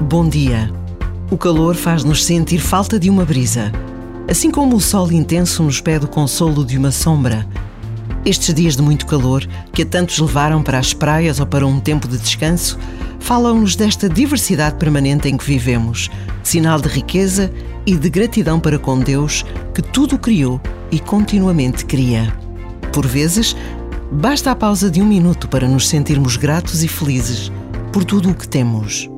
Bom dia. O calor faz-nos sentir falta de uma brisa, assim como o sol intenso nos pede o consolo de uma sombra. Estes dias de muito calor, que a tantos levaram para as praias ou para um tempo de descanso, falam-nos desta diversidade permanente em que vivemos, sinal de riqueza e de gratidão para com Deus, que tudo criou e continuamente cria. Por vezes, basta a pausa de um minuto para nos sentirmos gratos e felizes por tudo o que temos.